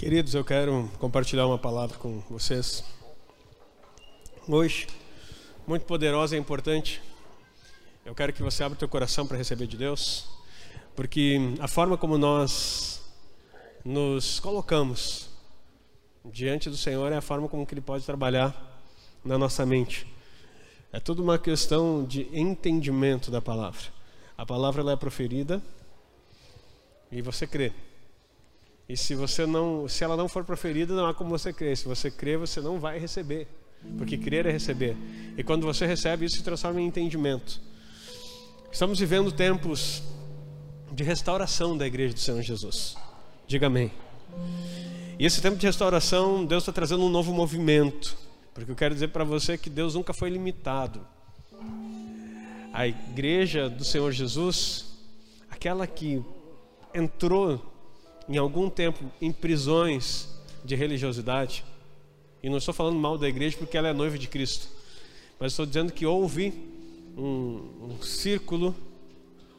Queridos, eu quero compartilhar uma palavra com vocês. Hoje, muito poderosa e importante. Eu quero que você abra o teu coração para receber de Deus, porque a forma como nós nos colocamos diante do Senhor é a forma como que Ele pode trabalhar na nossa mente. É tudo uma questão de entendimento da palavra. A palavra ela é proferida e você crê. E se você não, se ela não for proferida, não há como você crer. Se você crer, você não vai receber, porque crer é receber. E quando você recebe, isso se transforma em entendimento. Estamos vivendo tempos de restauração da igreja do Senhor Jesus. Diga amém. E esse tempo de restauração, Deus está trazendo um novo movimento. Porque eu quero dizer para você que Deus nunca foi limitado. A igreja do Senhor Jesus, aquela que entrou em algum tempo em prisões de religiosidade, e não estou falando mal da igreja porque ela é noiva de Cristo, mas estou dizendo que houve um, um círculo,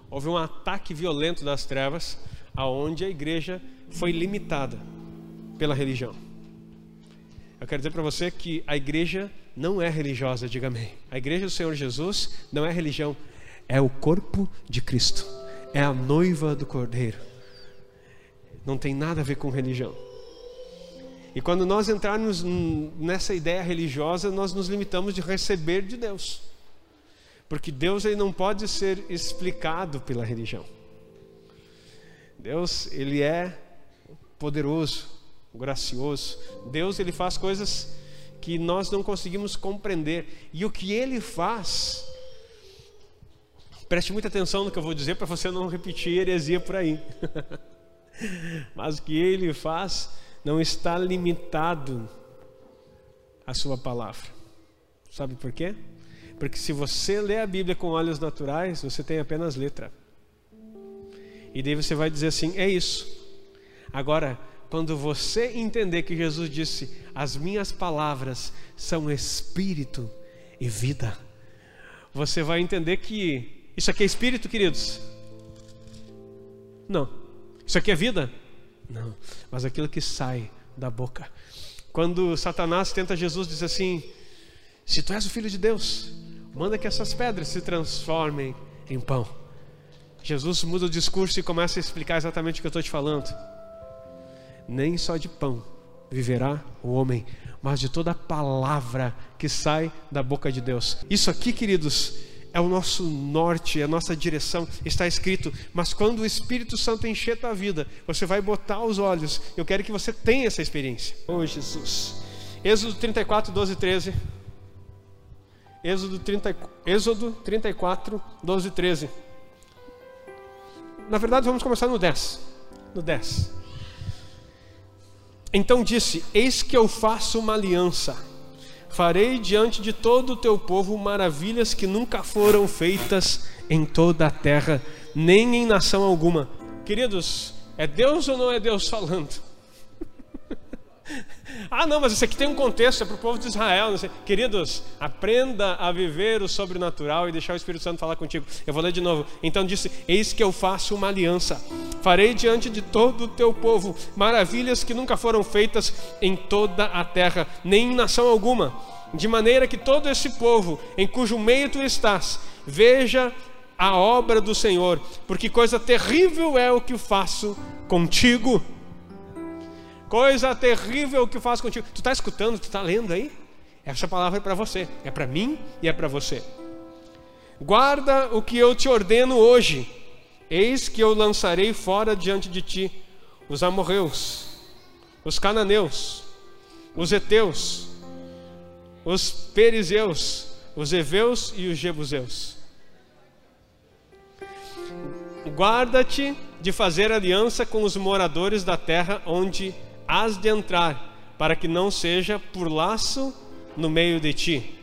houve um ataque violento das trevas, aonde a igreja foi limitada pela religião. Eu quero dizer para você que a igreja não é religiosa, diga amém. A igreja do Senhor Jesus não é religião, é o corpo de Cristo, é a noiva do Cordeiro não tem nada a ver com religião. E quando nós entrarmos nessa ideia religiosa, nós nos limitamos de receber de Deus. Porque Deus ele não pode ser explicado pela religião. Deus, ele é poderoso, gracioso. Deus, ele faz coisas que nós não conseguimos compreender. E o que ele faz, preste muita atenção no que eu vou dizer para você não repetir heresia por aí. Mas o que ele faz não está limitado à sua palavra. Sabe por quê? Porque se você lê a Bíblia com olhos naturais, você tem apenas letra. E daí você vai dizer assim: é isso. Agora, quando você entender que Jesus disse: As minhas palavras são espírito e vida, você vai entender que isso aqui é espírito, queridos? Não. Isso aqui é vida? Não, mas aquilo que sai da boca. Quando Satanás tenta Jesus, diz assim: Se tu és o filho de Deus, manda que essas pedras se transformem em pão. Jesus muda o discurso e começa a explicar exatamente o que eu estou te falando. Nem só de pão viverá o homem, mas de toda palavra que sai da boca de Deus. Isso aqui, queridos, é o nosso norte, é a nossa direção, está escrito. Mas quando o Espírito Santo encher tua vida, você vai botar os olhos. Eu quero que você tenha essa experiência. Oh, Jesus. Êxodo 34, 12 e 13. Êxodo, 30, Êxodo 34, 12 e 13. Na verdade, vamos começar no 10. No 10. Então disse: Eis que eu faço uma aliança Farei diante de todo o teu povo maravilhas que nunca foram feitas em toda a terra, nem em nação alguma. Queridos, é Deus ou não é Deus falando? ah, não, mas isso aqui tem um contexto, é para o povo de Israel. Queridos, aprenda a viver o sobrenatural e deixar o Espírito Santo falar contigo. Eu vou ler de novo. Então disse: Eis que eu faço uma aliança. Farei diante de todo o teu povo maravilhas que nunca foram feitas em toda a terra, nem em nação alguma. De maneira que todo esse povo em cujo meio tu estás, veja a obra do Senhor, porque coisa terrível é o que faço contigo. Coisa terrível que faço contigo. Tu está escutando? Tu está lendo aí? Essa palavra é para você, é para mim e é para você. Guarda o que eu te ordeno hoje Eis que eu lançarei fora diante de ti os amorreus, os cananeus, os heteus, os perizeus, os heveus e os jebuseus. Guarda-te de fazer aliança com os moradores da terra onde has de entrar, para que não seja por laço no meio de ti.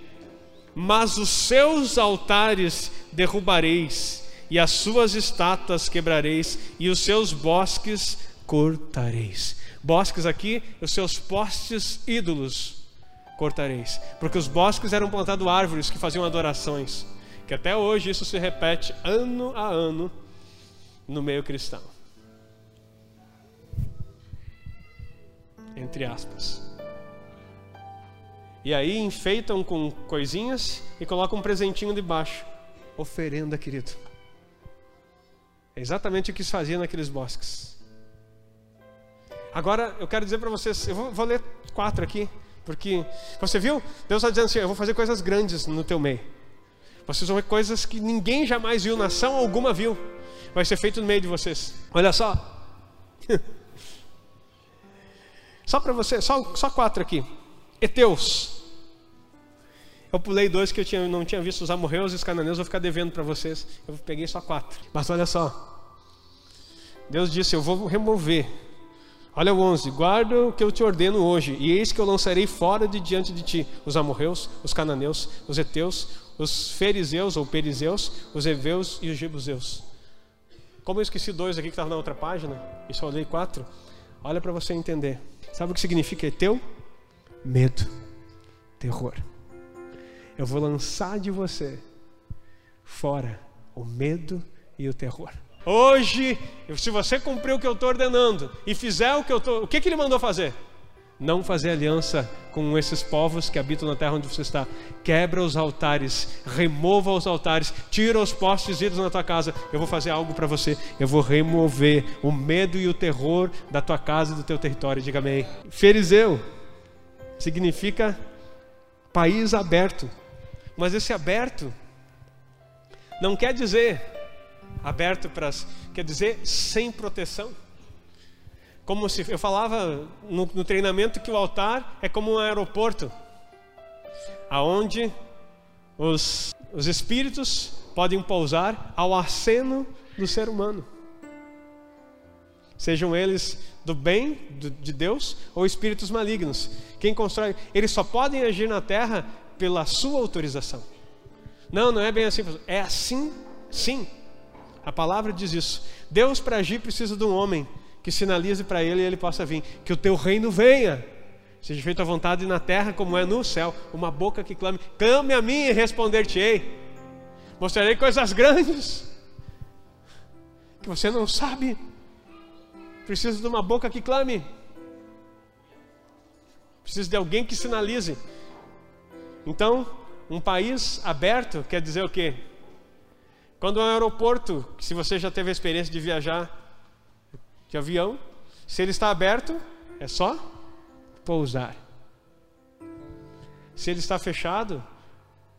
Mas os seus altares derrubareis e as suas estátuas quebrareis, e os seus bosques cortareis. Bosques aqui, os seus postes ídolos cortareis. Porque os bosques eram plantados árvores que faziam adorações. Que até hoje isso se repete ano a ano no meio cristão. Entre aspas. E aí enfeitam com coisinhas e colocam um presentinho debaixo. Oferenda, querido. É exatamente o que se fazia naqueles bosques. Agora eu quero dizer para vocês, eu vou, vou, ler quatro aqui, porque você viu? Deus está dizendo assim: eu vou fazer coisas grandes no teu meio. Vocês vão ver coisas que ninguém jamais viu, nação alguma viu. Vai ser feito no meio de vocês. Olha só. só para você, só, só quatro aqui. Eteus. Eu pulei dois que eu tinha, não tinha visto os amorreus e os cananeus, vou ficar devendo para vocês. Eu peguei só quatro. Mas olha só. Deus disse: Eu vou remover. Olha o 11: Guarda o que eu te ordeno hoje, e eis que eu lançarei fora de diante de ti os amorreus, os cananeus, os heteus, os fariseus ou perizeus, os heveus e os jebuseus. Como eu esqueci dois aqui que estavam na outra página, e só olhei quatro, olha para você entender. Sabe o que significa heteu? Medo, terror eu vou lançar de você fora o medo e o terror. Hoje, se você cumprir o que eu estou ordenando e fizer o que eu estou. O que, que ele mandou fazer? Não fazer aliança com esses povos que habitam na terra onde você está. Quebra os altares, remova os altares, tira os postes idos na tua casa. Eu vou fazer algo para você. Eu vou remover o medo e o terror da tua casa e do teu território. Diga amém. Ferizeu significa país aberto. Mas esse aberto não quer dizer aberto para quer dizer sem proteção. Como se eu falava no, no treinamento que o altar é como um aeroporto, aonde os, os espíritos podem pousar ao aceno do ser humano. Sejam eles do bem do, de Deus ou espíritos malignos. Quem constrói, eles só podem agir na terra pela sua autorização. Não, não é bem assim. É assim, sim. A palavra diz isso. Deus, para agir, precisa de um homem que sinalize para ele e ele possa vir. Que o teu reino venha. Seja feita a vontade na terra como é no céu. Uma boca que clame: Clame a mim e responder-te-ei. Mostrarei coisas grandes que você não sabe. Precisa de uma boca que clame. Precisa de alguém que sinalize. Então, um país aberto quer dizer o quê? Quando um aeroporto, se você já teve a experiência de viajar de avião, se ele está aberto, é só pousar. Se ele está fechado,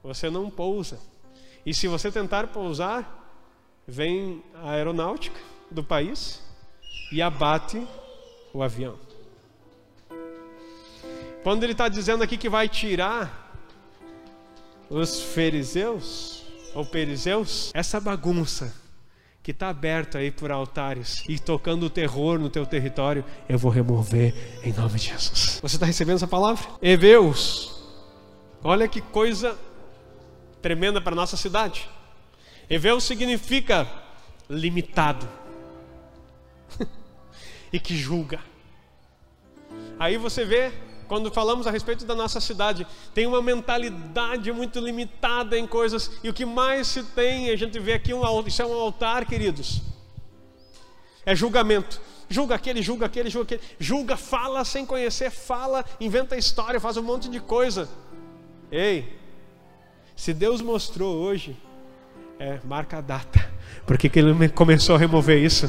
você não pousa. E se você tentar pousar, vem a aeronáutica do país e abate o avião. Quando ele está dizendo aqui que vai tirar os fariseus ou perizeus, essa bagunça que está aberta aí por altares e tocando terror no teu território, eu vou remover em nome de Jesus. Você está recebendo essa palavra? Eveus, olha que coisa tremenda para nossa cidade. Eveus significa limitado e que julga. Aí você vê quando falamos a respeito da nossa cidade, tem uma mentalidade muito limitada em coisas, e o que mais se tem, a gente vê aqui, um, isso é um altar, queridos, é julgamento. Julga aquele, julga aquele, julga aquele, julga, fala sem conhecer, fala, inventa história, faz um monte de coisa. Ei, se Deus mostrou hoje, é, marca a data, porque que ele começou a remover isso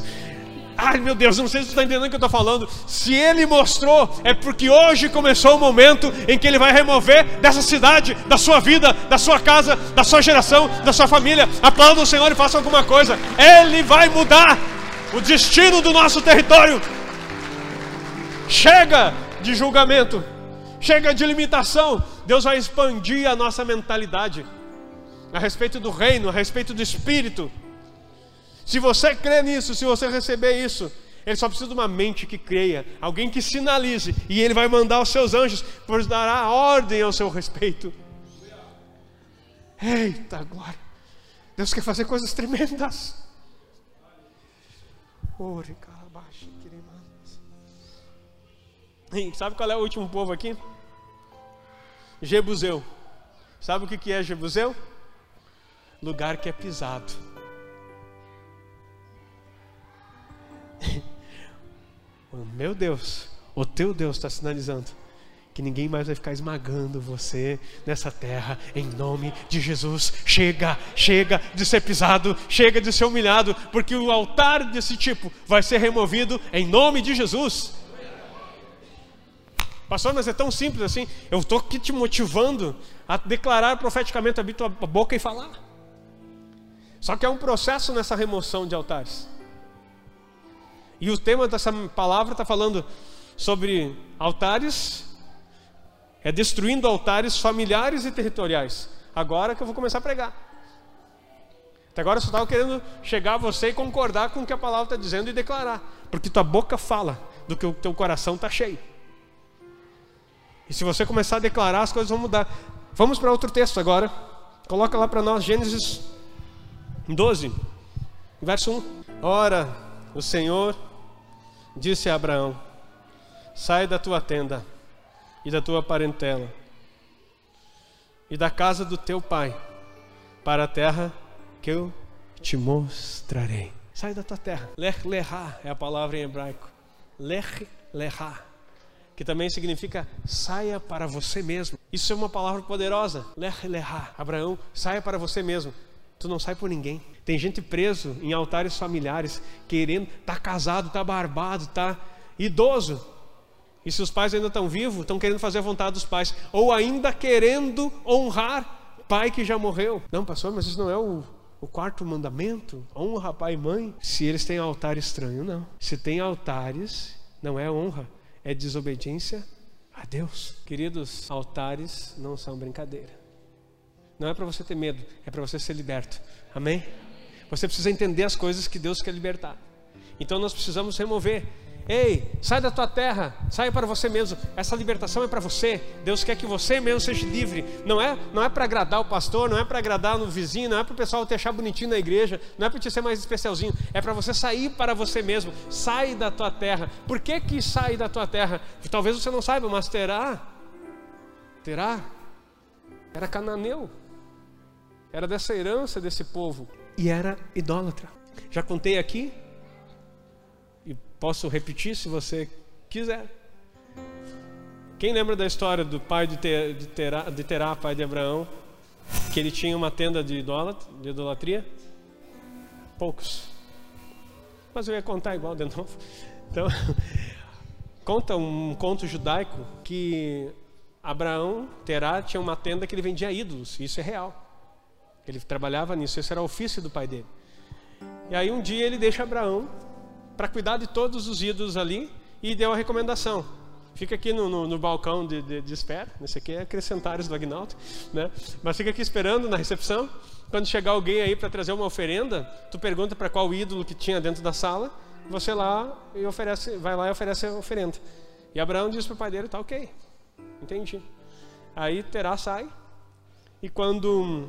Ai meu Deus, não sei se você está entendendo o que eu estou falando. Se ele mostrou, é porque hoje começou o momento em que ele vai remover dessa cidade, da sua vida, da sua casa, da sua geração, da sua família. Aplauda o Senhor e faça alguma coisa. Ele vai mudar o destino do nosso território. Chega de julgamento, chega de limitação. Deus vai expandir a nossa mentalidade a respeito do reino, a respeito do espírito. Se você crê nisso, se você receber isso, ele só precisa de uma mente que creia, alguém que sinalize, e ele vai mandar os seus anjos, pois dará ordem ao seu respeito. Eita glória! Deus quer fazer coisas tremendas. E sabe qual é o último povo aqui? Jebuseu. Sabe o que é Jebuseu? Lugar que é pisado. Meu Deus, O teu Deus está sinalizando que ninguém mais vai ficar esmagando você nessa terra, em nome de Jesus. Chega, chega de ser pisado, chega de ser humilhado, porque o altar desse tipo vai ser removido em nome de Jesus. Pastor, mas é tão simples assim. Eu estou aqui te motivando a declarar profeticamente, abrir tua boca e falar. Só que é um processo nessa remoção de altares. E o tema dessa palavra está falando sobre altares, é destruindo altares familiares e territoriais. Agora que eu vou começar a pregar. Até agora eu só estava querendo chegar a você e concordar com o que a palavra está dizendo e declarar. Porque tua boca fala do que o teu coração está cheio. E se você começar a declarar, as coisas vão mudar. Vamos para outro texto agora. Coloca lá para nós Gênesis 12, verso 1. Ora, o Senhor disse a Abraão: Sai da tua tenda e da tua parentela e da casa do teu pai para a terra que eu te mostrarei. Sai da tua terra. Lech lechá é a palavra em hebraico. Lech lechá que também significa saia para você mesmo. Isso é uma palavra poderosa. Lech lechá. Abraão, saia para você mesmo. Tu não sai por ninguém. Tem gente preso em altares familiares, querendo, tá casado, tá barbado, tá idoso. E se os pais ainda estão vivos, estão querendo fazer a vontade dos pais, ou ainda querendo honrar pai que já morreu. Não, pastor, mas isso não é o, o quarto mandamento? Honra pai e mãe. Se eles têm altar estranho, não. Se tem altares, não é honra é desobediência a Deus. Queridos, altares não são brincadeira. Não é para você ter medo, é para você ser liberto. Amém? Você precisa entender as coisas que Deus quer libertar. Então nós precisamos remover Ei, sai da tua terra, sai para você mesmo. Essa libertação é para você. Deus quer que você mesmo seja livre. Não é, não é para agradar o pastor, não é para agradar no vizinho, não é para o pessoal te achar bonitinho na igreja, não é para te ser mais especialzinho. É para você sair para você mesmo. Sai da tua terra. Por que que sai da tua terra? Talvez você não saiba, mas terá, terá, era cananeu. Era dessa herança desse povo e era idólatra. Já contei aqui Posso repetir se você quiser. Quem lembra da história do pai de, ter, de, Terá, de Terá, pai de Abraão, que ele tinha uma tenda de, de idolatria? Poucos. Mas eu ia contar igual de novo. Então, conta um conto judaico que Abraão, Terá, tinha uma tenda que ele vendia ídolos. Isso é real. Ele trabalhava nisso, esse era o ofício do pai dele. E aí um dia ele deixa Abraão para cuidar de todos os ídolos ali e deu a recomendação. Fica aqui no, no, no balcão de, de, de, espera. Esse aqui é acrescentares do Agnaldo, né? Mas fica aqui esperando na recepção. Quando chegar alguém aí para trazer uma oferenda, tu pergunta para qual ídolo que tinha dentro da sala. Você lá e oferece, vai lá e oferece a oferenda. E Abraão diz para o pai dele, tá ok, entendi. Aí Terá sai e quando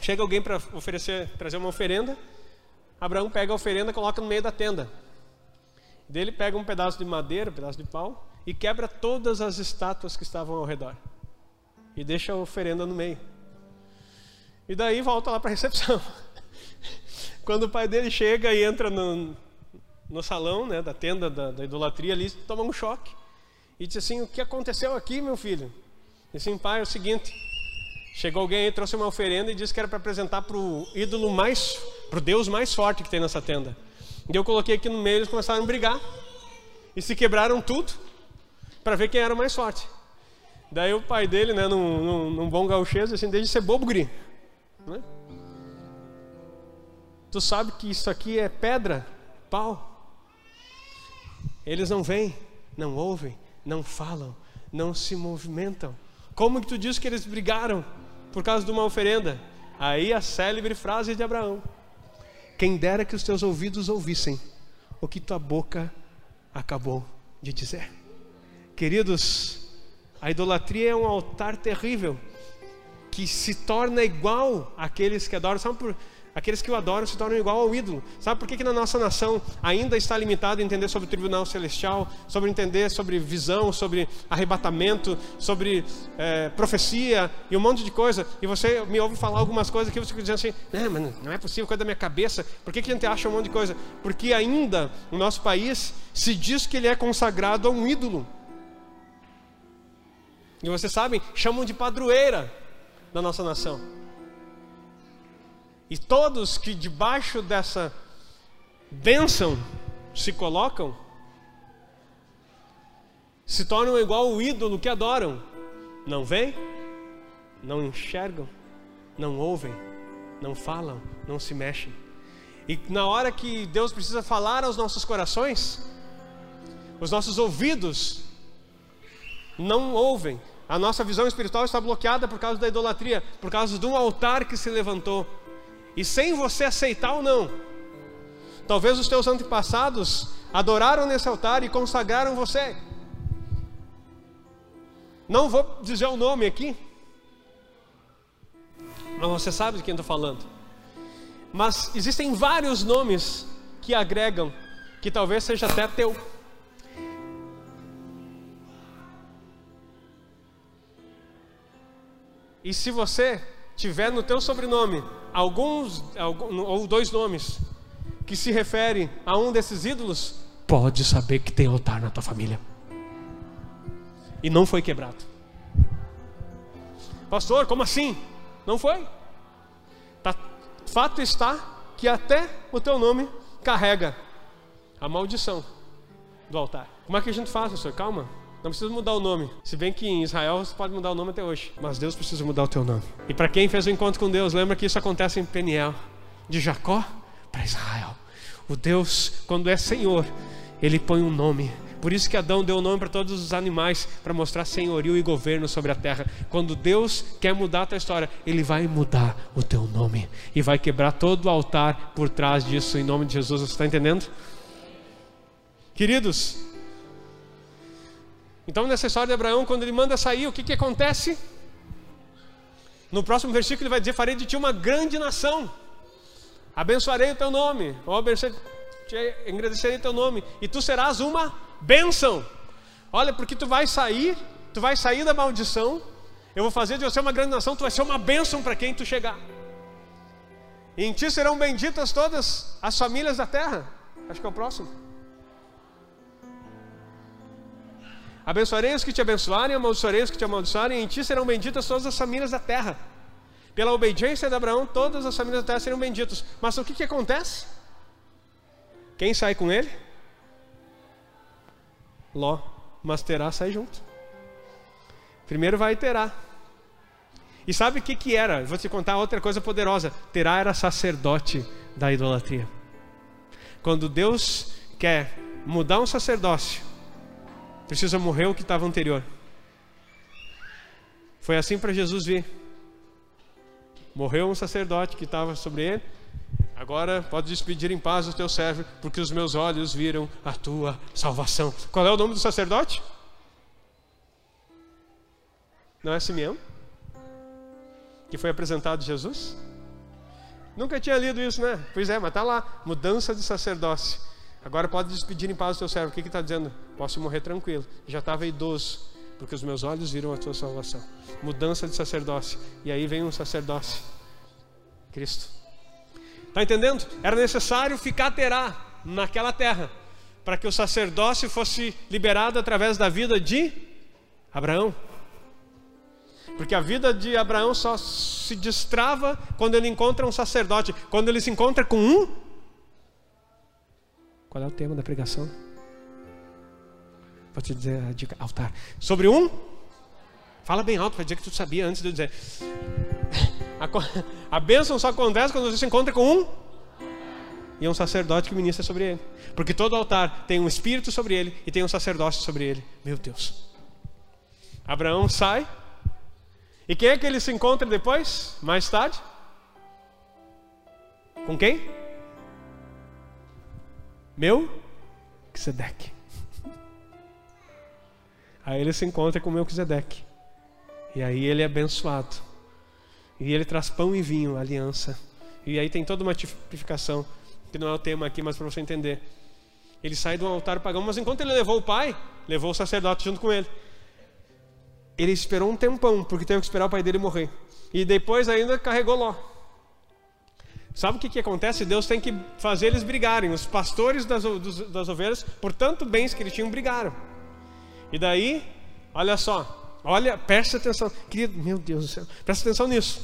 chega alguém para oferecer, trazer uma oferenda, Abraão pega a oferenda coloca no meio da tenda. Dele pega um pedaço de madeira, um pedaço de pau e quebra todas as estátuas que estavam ao redor. E deixa a oferenda no meio. E daí volta lá para a recepção. Quando o pai dele chega e entra no, no salão né, da tenda da, da idolatria ali, toma um choque. E diz assim: O que aconteceu aqui, meu filho? E assim, pai, é o seguinte: chegou alguém e trouxe uma oferenda e disse que era para apresentar para o ídolo mais para o Deus mais forte que tem nessa tenda. E eu coloquei aqui no meio, eles começaram a brigar. E se quebraram tudo para ver quem era o mais forte. Daí o pai dele, né, num, num, num bom gauchês, assim, desde ser bobo guri. Né? Tu sabe que isso aqui é pedra, pau. Eles não vêm, não ouvem, não falam, não se movimentam. Como que tu diz que eles brigaram por causa de uma oferenda? Aí a célebre frase de Abraão: quem dera que os teus ouvidos ouvissem o que tua boca acabou de dizer. Queridos, a idolatria é um altar terrível que se torna igual àqueles que adoram. Sabe por, Aqueles que o adoram se tornam igual ao ídolo. Sabe por que, que na nossa nação ainda está limitado a entender sobre o tribunal celestial, sobre entender sobre visão, sobre arrebatamento, sobre é, profecia e um monte de coisa? E você me ouve falar algumas coisas que você fica dizendo assim: não, mas não é possível, coisa da minha cabeça. Por que, que a gente acha um monte de coisa? Porque ainda o nosso país se diz que ele é consagrado a um ídolo. E vocês sabem, chamam de padroeira da nossa nação. E todos que debaixo dessa bênção se colocam, se tornam igual o ídolo que adoram. Não veem, não enxergam, não ouvem, não falam, não se mexem. E na hora que Deus precisa falar aos nossos corações, os nossos ouvidos não ouvem. A nossa visão espiritual está bloqueada por causa da idolatria, por causa de um altar que se levantou e sem você aceitar ou não. Talvez os teus antepassados adoraram nesse altar e consagraram você. Não vou dizer o nome aqui, mas você sabe de quem estou falando. Mas existem vários nomes que agregam, que talvez seja até teu. E se você tiver no teu sobrenome alguns ou dois nomes que se referem a um desses ídolos, pode saber que tem altar na tua família. E não foi quebrado. Pastor, como assim? Não foi? Tá, fato está que até o teu nome carrega a maldição do altar. Como é que a gente faz, pastor? Calma. Não precisa mudar o nome. Se bem que em Israel você pode mudar o nome até hoje. Mas Deus precisa mudar o teu nome. E para quem fez o encontro com Deus, lembra que isso acontece em Peniel. De Jacó para Israel. O Deus, quando é Senhor, ele põe um nome. Por isso que Adão deu o nome para todos os animais, para mostrar senhorio e governo sobre a terra. Quando Deus quer mudar a tua história, Ele vai mudar o teu nome e vai quebrar todo o altar por trás disso, em nome de Jesus. Você está entendendo? Queridos, então, nessa história de Abraão, quando ele manda sair, o que, que acontece? No próximo versículo, ele vai dizer: Farei de ti uma grande nação, abençoarei o teu nome, ou agradecerei o teu nome, e tu serás uma bênção. Olha, porque tu vai sair, tu vai sair da maldição, eu vou fazer de você uma grande nação, tu vai ser uma bênção para quem tu chegar. E em ti serão benditas todas as famílias da terra. Acho que é o próximo. Abençoarei os que te abençoarem, amaldiçoarei os que te amaldiçoarem, em ti serão benditas todas as famílias da terra. Pela obediência de Abraão, todas as famílias da terra serão benditas. Mas o que, que acontece? Quem sai com ele? Ló. Mas Terá sai junto. Primeiro vai Terá. E sabe o que, que era? Vou te contar outra coisa poderosa. Terá era sacerdote da idolatria. Quando Deus quer mudar um sacerdócio, Precisa morrer o que estava anterior. Foi assim para Jesus vir. Morreu um sacerdote que estava sobre ele. Agora pode despedir em paz o teu servo, porque os meus olhos viram a tua salvação. Qual é o nome do sacerdote? Não é Simeão? Que foi apresentado Jesus? Nunca tinha lido isso, né? Pois é, mas está lá: mudança de sacerdócio. Agora pode despedir em paz o teu servo. O que está dizendo? Posso morrer tranquilo. Já estava idoso, porque os meus olhos viram a tua salvação. Mudança de sacerdócio. E aí vem um sacerdócio. Cristo. Está entendendo? Era necessário ficar terá naquela terra para que o sacerdócio fosse liberado através da vida de Abraão. Porque a vida de Abraão só se destrava quando ele encontra um sacerdote, quando ele se encontra com um qual é o tema da pregação? Vou te dizer a dica: altar. Sobre um? Fala bem alto para dizer que tu sabia antes de eu dizer. A, a bênção só acontece quando você se encontra com um e um sacerdote que ministra sobre ele. Porque todo altar tem um espírito sobre ele e tem um sacerdócio sobre ele. Meu Deus. Abraão sai. E quem é que ele se encontra depois? Mais tarde? Com quem? Meu Melquisedeque. Aí ele se encontra com Melquisedeque. E aí ele é abençoado. E ele traz pão e vinho, aliança. E aí tem toda uma tipificação, que não é o tema aqui, mas para você entender. Ele sai do altar pagão, mas enquanto ele levou o pai, levou o sacerdote junto com ele. Ele esperou um tempão, porque teve que esperar o pai dele morrer. E depois ainda carregou Ló. Sabe o que, que acontece? Deus tem que fazer eles brigarem. Os pastores das, das ovelhas, por tanto bens que eles tinham, brigaram. E daí, olha só, olha, presta atenção. Querido, meu Deus do céu, presta atenção nisso.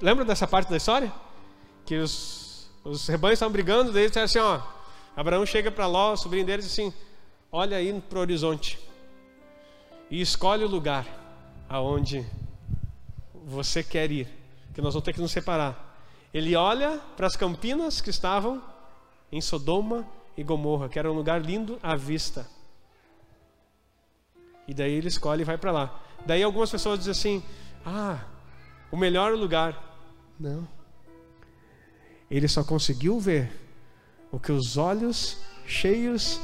Lembra dessa parte da história? Que os, os rebanhos estavam brigando, daí disseram assim: ó, Abraão chega para Ló, o sobrinho deles, assim: olha aí para o horizonte e escolhe o lugar aonde você quer ir que nós vamos ter que nos separar. Ele olha para as campinas que estavam em Sodoma e Gomorra, que era um lugar lindo à vista. E daí ele escolhe e vai para lá. Daí algumas pessoas dizem assim: Ah, o melhor lugar. Não. Ele só conseguiu ver o que os olhos cheios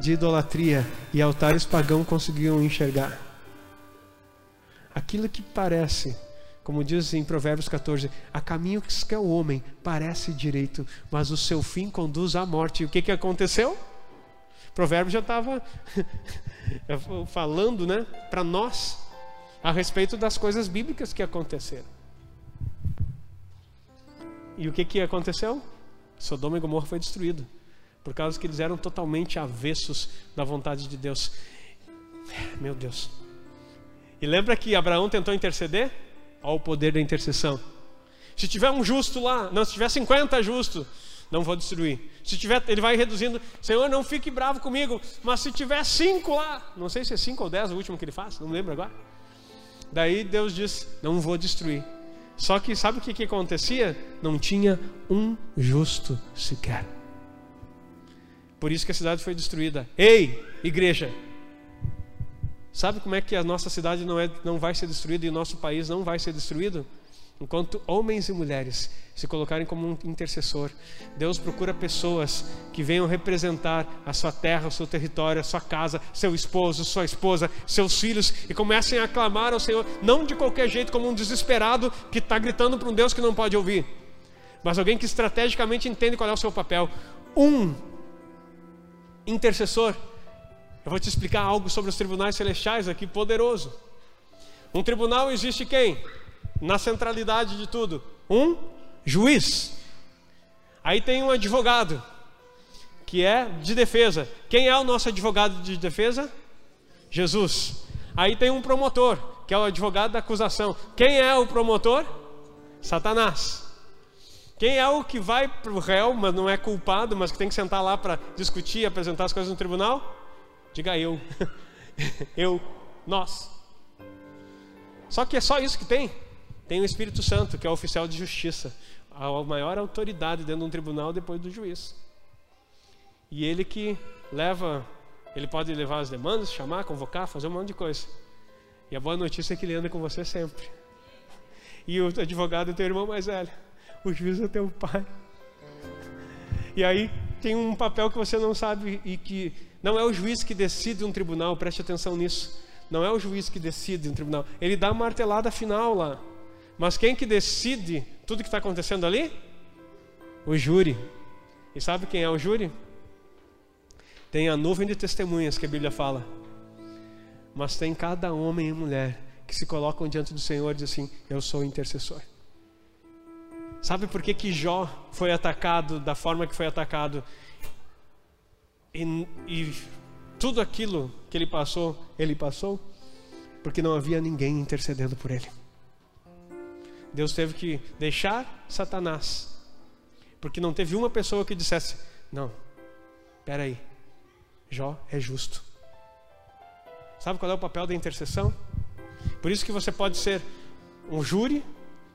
de idolatria e altares pagãos conseguiam enxergar. Aquilo que parece como diz em Provérbios 14, a caminho que é o homem parece direito, mas o seu fim conduz à morte. E o que, que aconteceu? Provérbios já estava falando né, para nós a respeito das coisas bíblicas que aconteceram. E o que, que aconteceu? Sodoma e Gomorra foi destruído, por causa que eles eram totalmente avessos da vontade de Deus. Meu Deus. E lembra que Abraão tentou interceder? Ao poder da intercessão. Se tiver um justo lá, não, se tiver 50 justos, não vou destruir. Se tiver, ele vai reduzindo, Senhor, não fique bravo comigo, mas se tiver cinco lá, não sei se é cinco ou dez o último que ele faz, não me lembro agora. Daí Deus diz: Não vou destruir. Só que sabe o que, que acontecia? Não tinha um justo sequer. Por isso que a cidade foi destruída. Ei, igreja, Sabe como é que a nossa cidade não, é, não vai ser destruída e o nosso país não vai ser destruído? Enquanto homens e mulheres se colocarem como um intercessor, Deus procura pessoas que venham representar a sua terra, o seu território, a sua casa, seu esposo, sua esposa, seus filhos e comecem a clamar ao Senhor, não de qualquer jeito, como um desesperado que está gritando para um Deus que não pode ouvir, mas alguém que estrategicamente entende qual é o seu papel. Um intercessor eu vou te explicar algo sobre os tribunais celestiais aqui poderoso. Um tribunal existe quem? Na centralidade de tudo, um juiz. Aí tem um advogado, que é de defesa. Quem é o nosso advogado de defesa? Jesus. Aí tem um promotor, que é o advogado da acusação. Quem é o promotor? Satanás. Quem é o que vai para o réu, mas não é culpado, mas que tem que sentar lá para discutir apresentar as coisas no tribunal? Diga eu. eu, nós. Só que é só isso que tem. Tem o Espírito Santo, que é o oficial de justiça, a maior autoridade dentro de um tribunal depois do juiz. E ele que leva, ele pode levar as demandas, chamar, convocar, fazer um monte de coisa. E a boa notícia é que ele anda com você sempre. E o advogado é teu irmão mais velho. O juiz é teu pai. E aí tem um papel que você não sabe e que não é o juiz que decide um tribunal, preste atenção nisso. Não é o juiz que decide um tribunal. Ele dá uma martelada final lá. Mas quem que decide tudo que está acontecendo ali? O júri. E sabe quem é o júri? Tem a nuvem de testemunhas que a Bíblia fala. Mas tem cada homem e mulher que se colocam diante do Senhor e dizem assim: Eu sou intercessor. Sabe por que, que Jó foi atacado da forma que foi atacado? E, e tudo aquilo que ele passou, ele passou, porque não havia ninguém intercedendo por ele. Deus teve que deixar Satanás, porque não teve uma pessoa que dissesse: Não, peraí, Jó é justo. Sabe qual é o papel da intercessão? Por isso que você pode ser um júri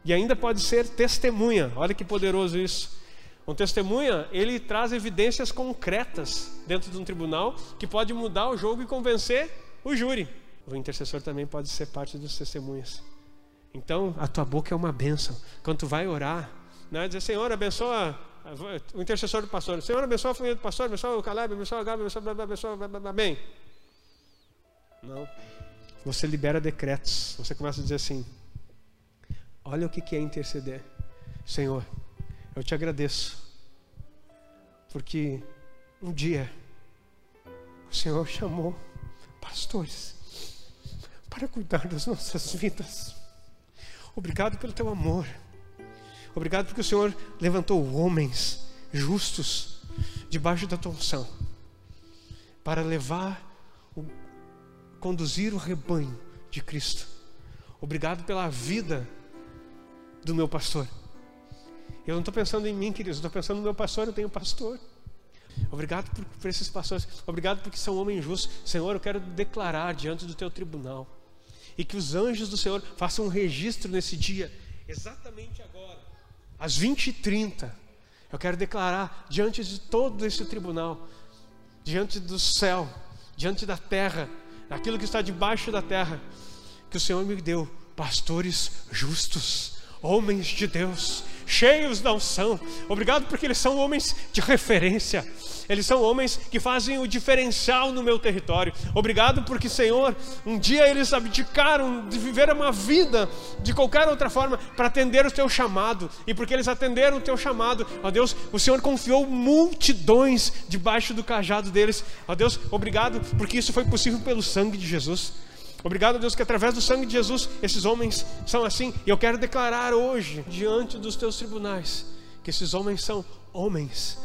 e ainda pode ser testemunha. Olha que poderoso isso. Um testemunha, ele traz evidências concretas dentro de um tribunal que pode mudar o jogo e convencer o júri. O intercessor também pode ser parte dos testemunhas. Então, a tua boca é uma bênção. Quando tu vai orar, não é dizer, Senhor, abençoa o intercessor do pastor. Senhor, abençoa a família do pastor, abençoa o Caleb, abençoa o Gabi, abençoa, abençoa, abençoa, bem. Não. Você libera decretos. Você começa a dizer assim: Olha o que é interceder. Senhor, eu te agradeço, porque um dia o Senhor chamou pastores para cuidar das nossas vidas. Obrigado pelo teu amor. Obrigado porque o Senhor levantou homens justos debaixo da tua unção para levar, o, conduzir o rebanho de Cristo. Obrigado pela vida do meu pastor. Eu não estou pensando em mim, queridos, estou pensando no meu pastor, eu tenho pastor. Obrigado por, por, esses pastores, obrigado porque são homens justos. Senhor, eu quero declarar diante do teu tribunal e que os anjos do Senhor façam um registro nesse dia, exatamente agora, às 20h30. Eu quero declarar diante de todo esse tribunal, diante do céu, diante da terra, daquilo que está debaixo da terra, que o Senhor me deu pastores justos, homens de Deus, cheios da unção. Obrigado porque eles são homens de referência. Eles são homens que fazem o diferencial no meu território. Obrigado porque, Senhor, um dia eles abdicaram de viver uma vida de qualquer outra forma para atender o teu chamado. E porque eles atenderam o teu chamado, ó Deus, o Senhor confiou multidões debaixo do cajado deles. Ó Deus, obrigado porque isso foi possível pelo sangue de Jesus. Obrigado, Deus, que através do sangue de Jesus esses homens são assim. E eu quero declarar hoje, diante dos teus tribunais, que esses homens são homens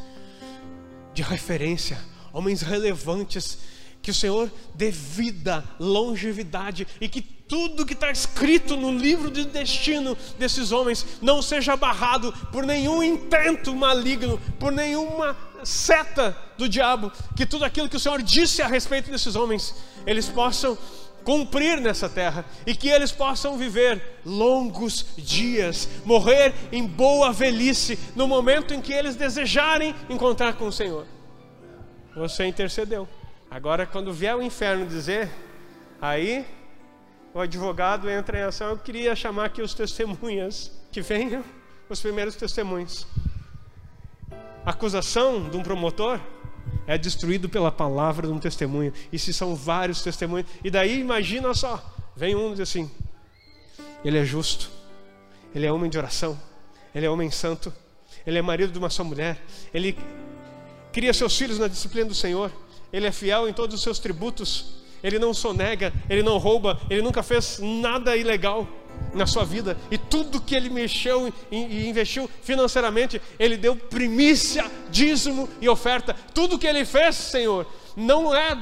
de referência, homens relevantes, que o Senhor dê vida, longevidade e que tudo que está escrito no livro de destino desses homens não seja barrado por nenhum intento maligno, por nenhuma seta do diabo, que tudo aquilo que o Senhor disse a respeito desses homens, eles possam cumprir nessa terra e que eles possam viver longos dias, morrer em boa velhice, no momento em que eles desejarem encontrar com o Senhor. Você intercedeu. Agora, quando vier o inferno dizer, aí o advogado entra em ação. Eu queria chamar aqui os testemunhas, que venham os primeiros testemunhos. Acusação de um promotor é destruído pela palavra de um testemunho. E se são vários testemunhos, e daí imagina só, vem um e diz assim: ele é justo, ele é homem de oração, ele é homem santo, ele é marido de uma só mulher, ele cria seus filhos na disciplina do Senhor, ele é fiel em todos os seus tributos, ele não sonega, ele não rouba, ele nunca fez nada ilegal na sua vida e tudo que ele mexeu e investiu financeiramente, ele deu primícia, dízimo e oferta. Tudo que ele fez, Senhor, não é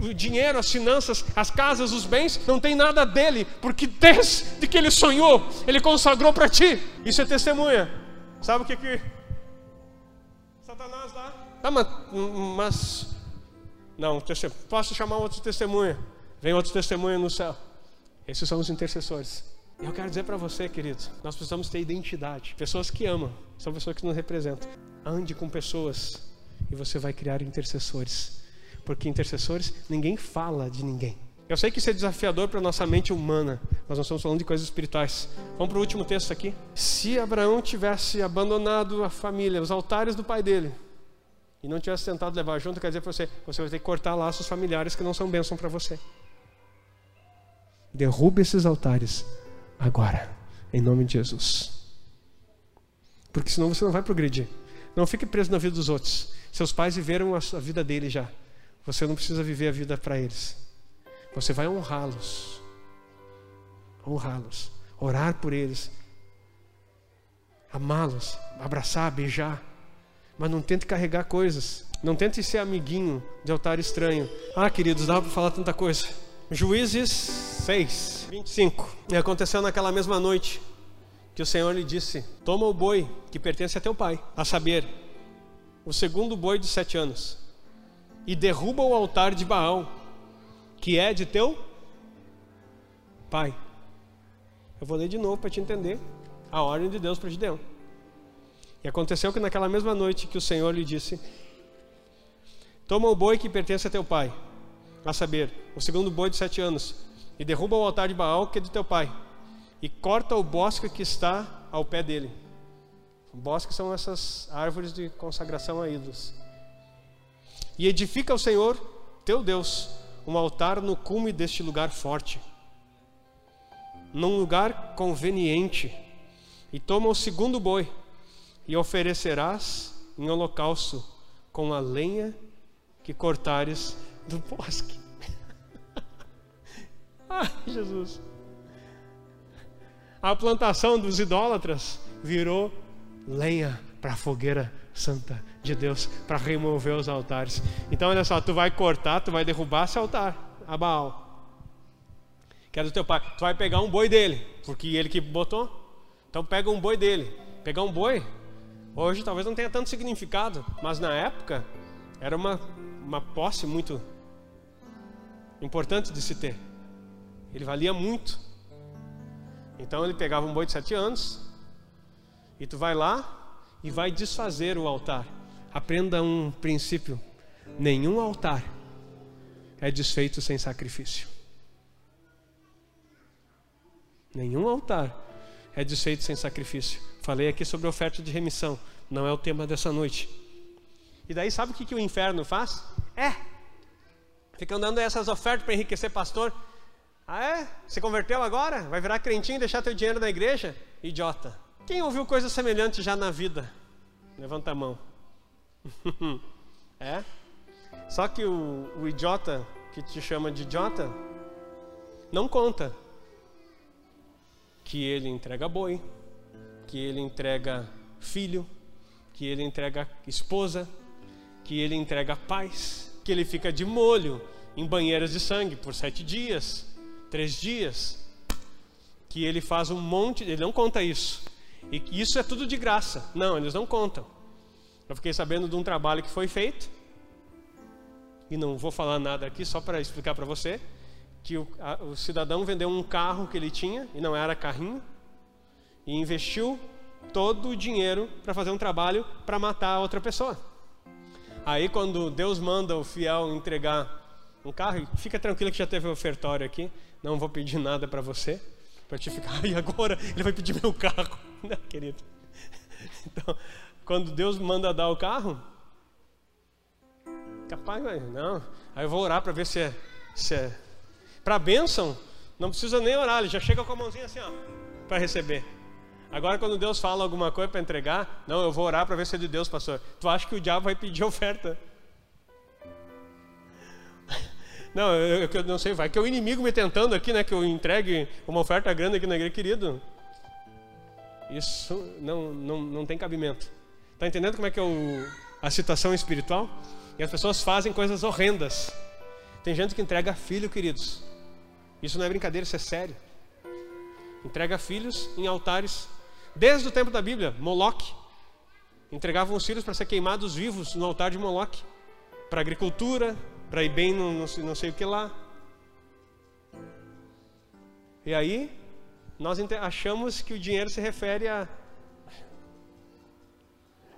o dinheiro, as finanças, as casas, os bens, não tem nada dele, porque desde que ele sonhou, ele consagrou para ti. Isso é testemunha. Sabe o que que Satanás dá? Tá, mas, mas não, posso chamar outro testemunha? Vem outro testemunha no céu. Esses são os intercessores. Eu quero dizer para você, querido, nós precisamos ter identidade. Pessoas que amam, são pessoas que nos representam. Ande com pessoas e você vai criar intercessores. Porque intercessores, ninguém fala de ninguém. Eu sei que isso é desafiador para nossa mente humana, mas nós estamos falando de coisas espirituais. Vamos para o último texto aqui. Se Abraão tivesse abandonado a família, os altares do pai dele, e não tivesse tentado levar junto, quer dizer para você, você vai ter que cortar laços familiares que não são bênção para você. Derrube esses altares agora, em nome de Jesus. Porque senão você não vai progredir. Não fique preso na vida dos outros. Seus pais viveram a vida deles já. Você não precisa viver a vida para eles. Você vai honrá-los. Honrá-los. Orar por eles. Amá-los. Abraçar, beijar. Mas não tente carregar coisas. Não tente ser amiguinho de altar estranho. Ah, queridos, dá para falar tanta coisa. Juízes 6, 25. E aconteceu naquela mesma noite que o Senhor lhe disse: Toma o boi que pertence a teu pai, a saber, o segundo boi de sete anos, e derruba o altar de Baal, que é de teu pai. Eu vou ler de novo para te entender a ordem de Deus para Gideão. E aconteceu que naquela mesma noite que o Senhor lhe disse: Toma o boi que pertence a teu pai, a saber, o segundo boi de sete anos, e derruba o altar de Baal que é de teu pai, e corta o bosque que está ao pé dele. O bosque são essas árvores de consagração a ídolos. E edifica ao Senhor, teu Deus, um altar no cume deste lugar forte, num lugar conveniente, E toma o segundo boi e oferecerás em holocausto com a lenha que cortares do bosque. Ai, Jesus. A plantação dos idólatras virou lenha para a fogueira santa de Deus para remover os altares. Então, olha só, tu vai cortar, tu vai derrubar esse altar, a Baal. Que é do teu pai. Tu vai pegar um boi dele, porque ele que botou. Então pega um boi dele. Pegar um boi, hoje talvez não tenha tanto significado, mas na época era uma, uma posse muito importante de se ter. Ele valia muito. Então ele pegava um boi de sete anos e tu vai lá e vai desfazer o altar. Aprenda um princípio: nenhum altar é desfeito sem sacrifício. Nenhum altar é desfeito sem sacrifício. Falei aqui sobre oferta de remissão, não é o tema dessa noite. E daí, sabe o que, que o inferno faz? É, ficam dando essas ofertas para enriquecer pastor. Ah, é? Se converteu agora? Vai virar crentinho e deixar teu dinheiro na igreja? Idiota. Quem ouviu coisa semelhante já na vida? Levanta a mão. é? Só que o, o idiota que te chama de idiota não conta que ele entrega boi, que ele entrega filho, que ele entrega esposa, que ele entrega paz, que ele fica de molho em banheiras de sangue por sete dias, três dias, que ele faz um monte, ele não conta isso. E isso é tudo de graça. Não, eles não contam. Eu fiquei sabendo de um trabalho que foi feito, e não vou falar nada aqui, só para explicar para você, que o, a, o cidadão vendeu um carro que ele tinha, e não era carrinho, e investiu todo o dinheiro para fazer um trabalho para matar a outra pessoa. Aí quando Deus manda o fiel entregar um carro, fica tranquilo que já teve ofertório aqui, não vou pedir nada para você, para te ficar, e agora ele vai pedir meu carro, né, querido? Então, quando Deus manda dar o carro, capaz, não. Aí eu vou orar para ver se é, se é. Para bênção, não precisa nem orar, ele já chega com a mãozinha assim, ó, para receber. Agora, quando Deus fala alguma coisa para entregar, não, eu vou orar para ver se é de Deus, pastor. Tu acha que o diabo vai pedir oferta? Não, eu, eu, não sei, vai que é o inimigo me tentando aqui, né? Que eu entregue uma oferta grande aqui na igreja, querido. Isso não, não, não tem cabimento. Está entendendo como é que é o, a situação espiritual? E as pessoas fazem coisas horrendas. Tem gente que entrega filho, queridos. Isso não é brincadeira, isso é sério. Entrega filhos em altares. Desde o tempo da Bíblia, Moloque. Entregavam os filhos para ser queimados vivos no altar de Moloque. Para agricultura, para ir bem no, não sei o que lá. E aí, nós achamos que o dinheiro se refere a.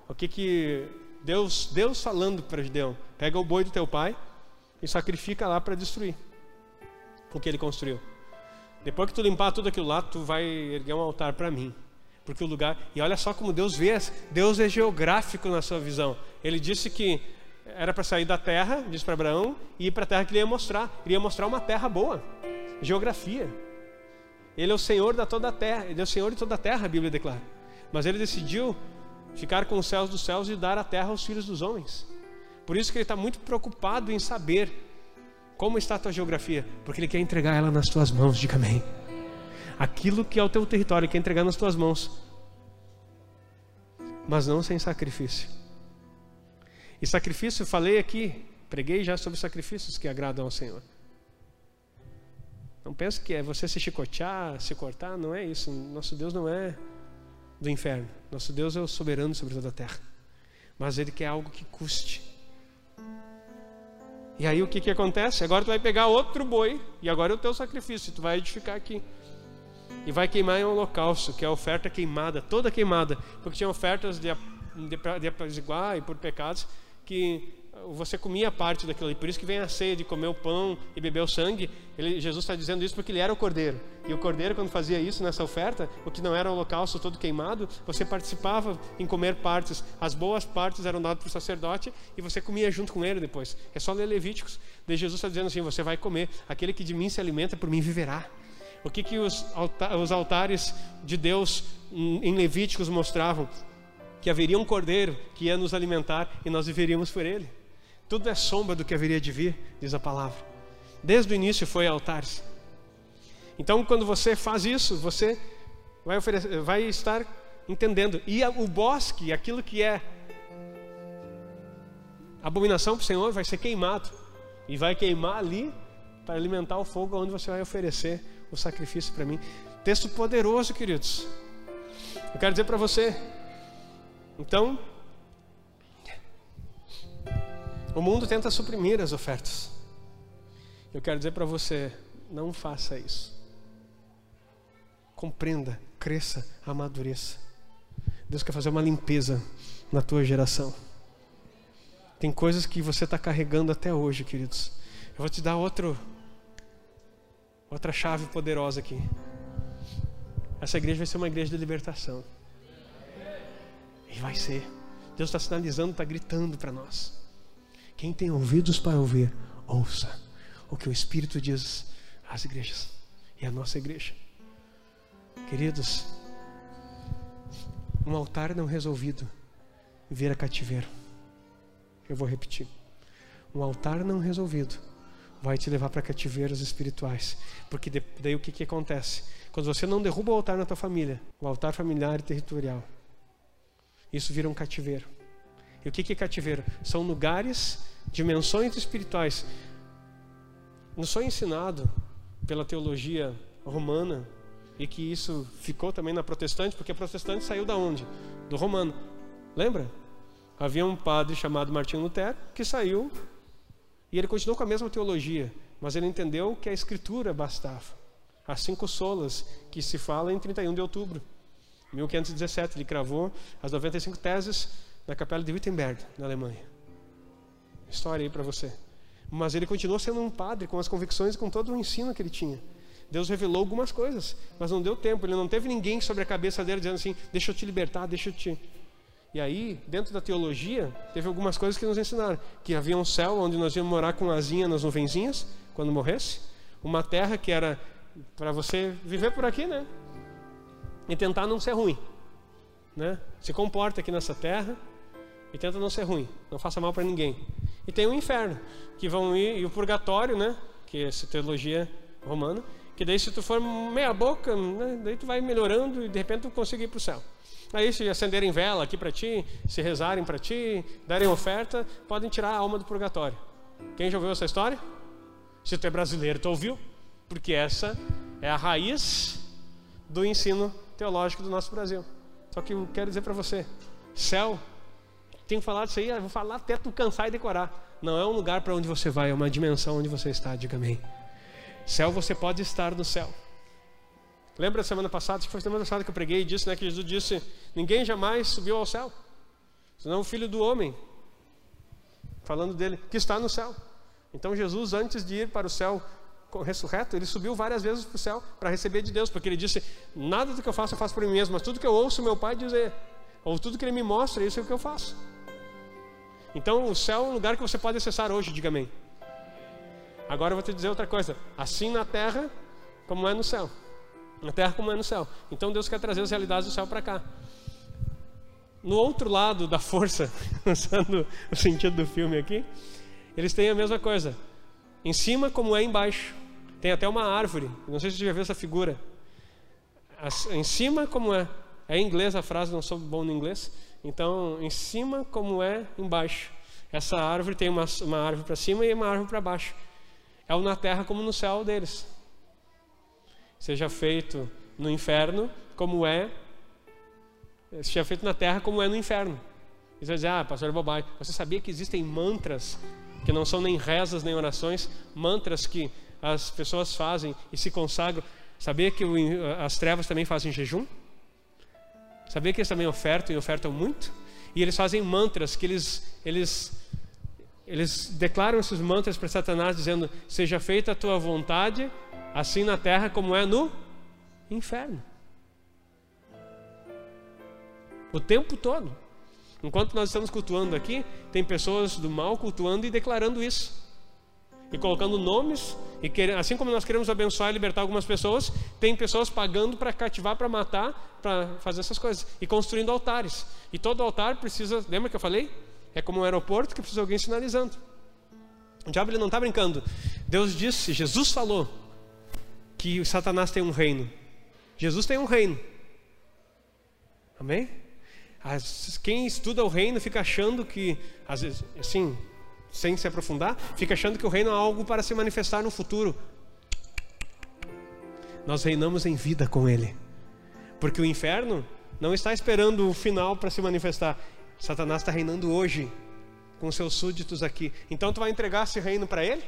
O que que Deus, Deus falando para Gideão: pega o boi do teu pai e sacrifica lá para destruir o que ele construiu. Depois que tu limpar tudo aquilo lá, tu vai erguer um altar para mim. Porque o lugar. E olha só como Deus vê. Deus é geográfico na sua visão. Ele disse que era para sair da terra, disse para Abraão, e ir para a terra que ele ia mostrar. Ele ia mostrar uma terra boa. Geografia. Ele é o Senhor da toda a terra. Ele é o Senhor de toda a terra, a Bíblia declara. Mas ele decidiu ficar com os céus dos céus e dar a terra aos filhos dos homens. Por isso que ele está muito preocupado em saber como está a tua geografia, porque ele quer entregar ela nas tuas mãos, diga amém. Aquilo que é o teu território, ele quer entregar nas tuas mãos, mas não sem sacrifício. E sacrifício, falei aqui, preguei já sobre sacrifícios que agradam ao Senhor. Não pense que é você se chicotear, se cortar, não é isso. Nosso Deus não é do inferno. Nosso Deus é o soberano sobre toda a terra. Mas Ele quer algo que custe. E aí o que, que acontece? Agora tu vai pegar outro boi, e agora é o teu sacrifício, tu vai edificar aqui. E vai queimar em um holocausto, que é a oferta queimada, toda queimada. Porque tinha ofertas de, de, de apaziguar e por pecados, que você comia parte daquilo ali. Por isso que vem a ceia de comer o pão e beber o sangue. Ele, Jesus está dizendo isso porque ele era o cordeiro. E o cordeiro, quando fazia isso nessa oferta, o que não era o holocausto todo queimado, você participava em comer partes. As boas partes eram dadas para o sacerdote e você comia junto com ele depois. É só ler Levíticos. Daí Jesus está dizendo assim: você vai comer. Aquele que de mim se alimenta, por mim viverá. O que, que os, os altares de Deus em Levíticos mostravam? Que haveria um cordeiro que ia nos alimentar e nós viveríamos por ele. Tudo é sombra do que haveria de vir, diz a palavra. Desde o início foi altares. Então, quando você faz isso, você vai, oferecer, vai estar entendendo. E o bosque, aquilo que é abominação para o Senhor, vai ser queimado. E vai queimar ali para alimentar o fogo onde você vai oferecer o sacrifício para mim. Texto poderoso, queridos. Eu quero dizer para você. Então, o mundo tenta suprimir as ofertas. Eu quero dizer para você, não faça isso. Compreenda, cresça, amadureça. Deus quer fazer uma limpeza na tua geração. Tem coisas que você está carregando até hoje, queridos. Eu vou te dar outro, outra chave poderosa aqui. Essa igreja vai ser uma igreja de libertação. E vai ser. Deus está sinalizando, está gritando para nós. Quem tem ouvidos para ouvir, ouça o que o Espírito diz às igrejas e à nossa igreja. Queridos, um altar não resolvido vira cativeiro. Eu vou repetir. Um altar não resolvido vai te levar para cativeiros espirituais. Porque daí o que, que acontece? Quando você não derruba o altar na tua família, o altar familiar e territorial, isso vira um cativeiro. E o que, é cativeiro? São lugares, dimensões espirituais. Não sou ensinado pela teologia romana e que isso ficou também na protestante, porque a protestante saiu da onde? Do romano. Lembra? Havia um padre chamado Martinho Lutero que saiu e ele continuou com a mesma teologia, mas ele entendeu que a escritura bastava. As cinco solas que se fala em 31 de outubro 1517, ele cravou as 95 teses na capela de Wittenberg, na Alemanha. História aí para você. Mas ele continuou sendo um padre com as convicções e com todo o ensino que ele tinha. Deus revelou algumas coisas, mas não deu tempo. Ele não teve ninguém sobre a cabeça dele dizendo assim: deixa eu te libertar, deixa eu te. E aí, dentro da teologia, teve algumas coisas que nos ensinaram: que havia um céu onde nós íamos morar com asinha nas nuvenzinhas, quando morresse, uma terra que era para você viver por aqui, né? E tentar não ser ruim, né? Se comporta aqui nessa terra e tenta não ser ruim, não faça mal para ninguém. E tem o inferno, que vão ir, e o purgatório, né? Que é essa teologia romana, que daí se tu for meia boca, né, daí tu vai melhorando e de repente tu consegue ir para o céu. Aí se acenderem vela aqui para ti, se rezarem para ti, darem oferta, podem tirar a alma do purgatório. Quem já ouviu essa história? Se tu é brasileiro, tu ouviu? Porque essa é a raiz do ensino teológico do nosso Brasil. Só que eu quero dizer para você, céu, tenho falado isso aí, vou falar até tu cansar e decorar. Não é um lugar para onde você vai, é uma dimensão onde você está, diga amém. Céu você pode estar no céu. Lembra da semana passada, acho que foi semana passada que eu preguei e disse, né, que Jesus disse: Ninguém jamais subiu ao céu, senão o filho do homem, falando dele, que está no céu. Então Jesus, antes de ir para o céu ressurreto, ele subiu várias vezes para o céu para receber de Deus, porque ele disse: Nada do que eu faço eu faço por mim mesmo, mas tudo que eu ouço meu Pai dizer, ou tudo que ele me mostra, isso é o que eu faço. Então o céu é um lugar que você pode acessar hoje, diga amém. Agora eu vou te dizer outra coisa: assim na terra como é no céu. Na terra como é no céu. Então Deus quer trazer as realidades do céu para cá. No outro lado da força, usando o sentido do filme aqui, eles têm a mesma coisa. Em cima como é embaixo. Tem até uma árvore. Não sei se você já viu essa figura. Em cima como é. É em inglês a frase, não sou bom no inglês. Então, em cima como é embaixo. Essa árvore tem uma, uma árvore para cima e uma árvore para baixo é o na terra como no céu deles. Seja feito no inferno como é, seja feito na terra como é no inferno. E você vai dizer, ah, pastor, é bobagem. Você sabia que existem mantras que não são nem rezas nem orações, mantras que as pessoas fazem e se consagram. Sabia que as trevas também fazem jejum? Sabia que eles também ofertam e ofertam muito? E eles fazem mantras que eles, eles eles declaram esses mantras para Satanás, dizendo: Seja feita a tua vontade, assim na terra como é no inferno. O tempo todo. Enquanto nós estamos cultuando aqui, tem pessoas do mal cultuando e declarando isso. E colocando nomes E que, assim como nós queremos abençoar e libertar algumas pessoas, tem pessoas pagando para cativar, para matar, para fazer essas coisas. E construindo altares. E todo altar precisa, lembra que eu falei? É como um aeroporto que precisa de alguém sinalizando. O diabo ele não está brincando. Deus disse, Jesus falou, que Satanás tem um reino. Jesus tem um reino. Amém? Quem estuda o reino fica achando que, às vezes, assim, sem se aprofundar, fica achando que o reino é algo para se manifestar no futuro. Nós reinamos em vida com Ele, porque o inferno não está esperando o final para se manifestar. Satanás está reinando hoje com seus súditos aqui. Então tu vai entregar esse reino para Ele?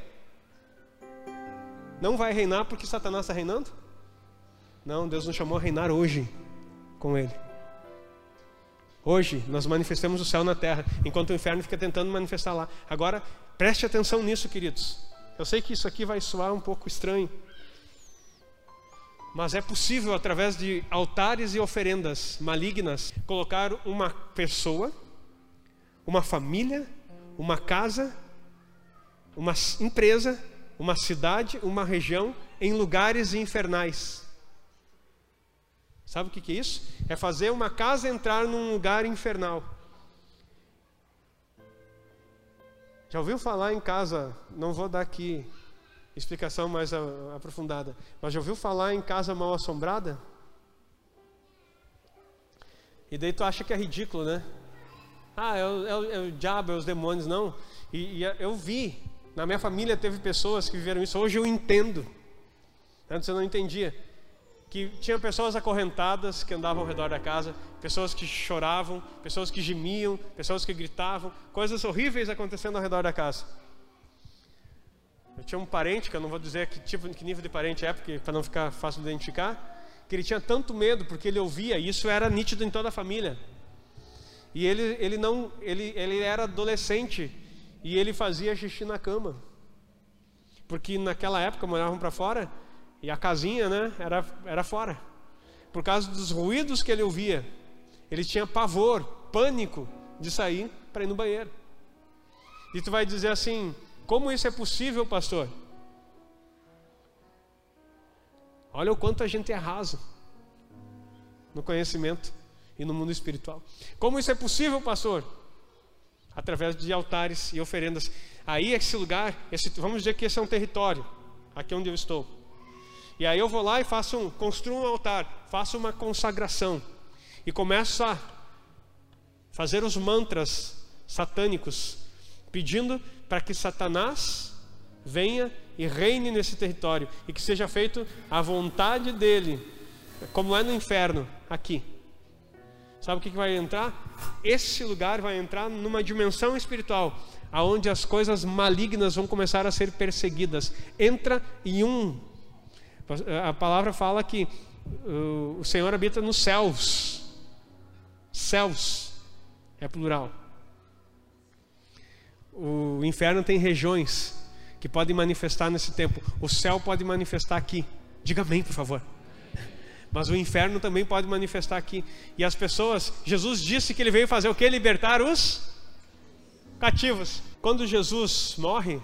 Não vai reinar porque Satanás está reinando? Não, Deus nos chamou a reinar hoje com Ele. Hoje nós manifestamos o céu na terra, enquanto o inferno fica tentando manifestar lá. Agora, preste atenção nisso, queridos. Eu sei que isso aqui vai soar um pouco estranho, mas é possível, através de altares e oferendas malignas, colocar uma pessoa, uma família, uma casa, uma empresa, uma cidade, uma região em lugares infernais. Sabe o que é isso? É fazer uma casa entrar num lugar infernal. Já ouviu falar em casa? Não vou dar aqui explicação mais aprofundada, mas já ouviu falar em casa mal assombrada? E daí tu acha que é ridículo, né? Ah, é o, é o, é o diabo, é os demônios, não. E, e, eu vi, na minha família teve pessoas que viveram isso, hoje eu entendo. Antes eu não entendia que tinha pessoas acorrentadas que andavam ao redor da casa, pessoas que choravam, pessoas que gemiam, pessoas que gritavam, coisas horríveis acontecendo ao redor da casa. Eu tinha um parente, que eu não vou dizer que tipo, que nível de parente é, porque para não ficar fácil de identificar, que ele tinha tanto medo porque ele ouvia, e isso era nítido em toda a família. E ele, ele não, ele, ele era adolescente e ele fazia xixi na cama, porque naquela época moravam para fora e a casinha, né, era, era fora. Por causa dos ruídos que ele ouvia, ele tinha pavor, pânico de sair para ir no banheiro. E tu vai dizer assim: como isso é possível, pastor? Olha o quanto a gente é raso no conhecimento e no mundo espiritual. Como isso é possível, pastor? Através de altares e oferendas. Aí esse lugar, esse, vamos dizer que esse é um território, aqui onde eu estou. E aí eu vou lá e faço um, construo um altar, faço uma consagração e começo a fazer os mantras satânicos, pedindo para que Satanás venha e reine nesse território e que seja feito a vontade dele, como é no inferno, aqui. Sabe o que vai entrar? Esse lugar vai entrar numa dimensão espiritual, aonde as coisas malignas vão começar a ser perseguidas. Entra em um a palavra fala que o Senhor habita nos céus. Céus é plural. O inferno tem regiões que podem manifestar nesse tempo. O céu pode manifestar aqui. Diga amém, por favor. Mas o inferno também pode manifestar aqui. E as pessoas, Jesus disse que ele veio fazer o que? Libertar os cativos. Quando Jesus morre,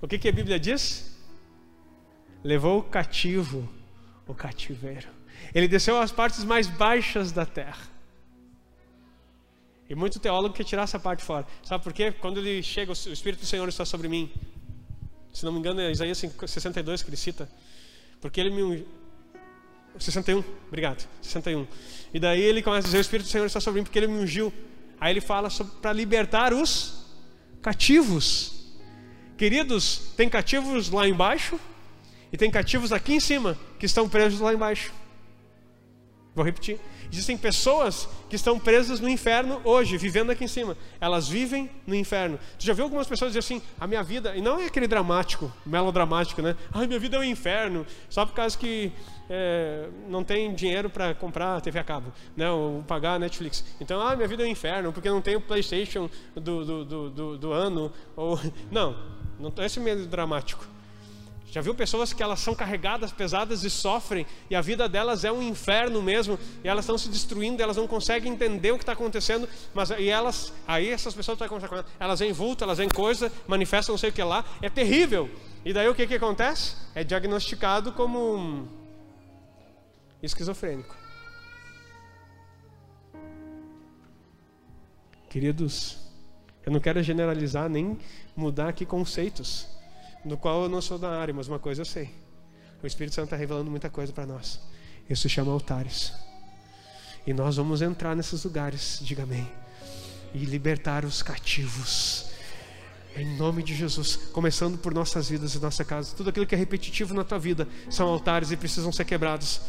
o que, que a Bíblia diz? Levou cativo o cativeiro. Ele desceu às partes mais baixas da terra. E muito teólogo quer tirar essa parte fora. Sabe por quê? Quando ele chega, o Espírito do Senhor está sobre mim. Se não me engano, é Isaías 62 que ele cita. Porque ele me. 61, obrigado. 61. E daí ele começa a dizer: O Espírito do Senhor está sobre mim porque ele me ungiu. Aí ele fala para libertar os cativos. Queridos, tem cativos lá embaixo e tem cativos aqui em cima que estão presos lá embaixo. Vou repetir. Existem pessoas que estão presas no inferno hoje, vivendo aqui em cima. Elas vivem no inferno. Tu já viu algumas pessoas dizer assim: a minha vida, e não é aquele dramático, melodramático, né? Ai, minha vida é um inferno, só por causa que é, não tem dinheiro para comprar TV a cabo, né? ou pagar a Netflix. Então, ah, minha vida é um inferno, porque não tenho PlayStation do, do, do, do, do ano. Ou... Não, não é esse medo dramático. Já viu pessoas que elas são carregadas, pesadas e sofrem, e a vida delas é um inferno mesmo, e elas estão se destruindo, elas não conseguem entender o que está acontecendo, mas e elas, aí essas pessoas estão elas, veem vulto, elas veem coisa, manifestam não sei o que lá, é terrível. E daí o que, que acontece? É diagnosticado como um esquizofrênico. Queridos, eu não quero generalizar nem mudar aqui conceitos, no qual eu não sou da área, mas uma coisa eu sei. O Espírito Santo está revelando muita coisa para nós. Isso se chama altares. E nós vamos entrar nesses lugares, diga amém, e libertar os cativos. Em nome de Jesus, começando por nossas vidas e nossa casa. Tudo aquilo que é repetitivo na tua vida são altares e precisam ser quebrados.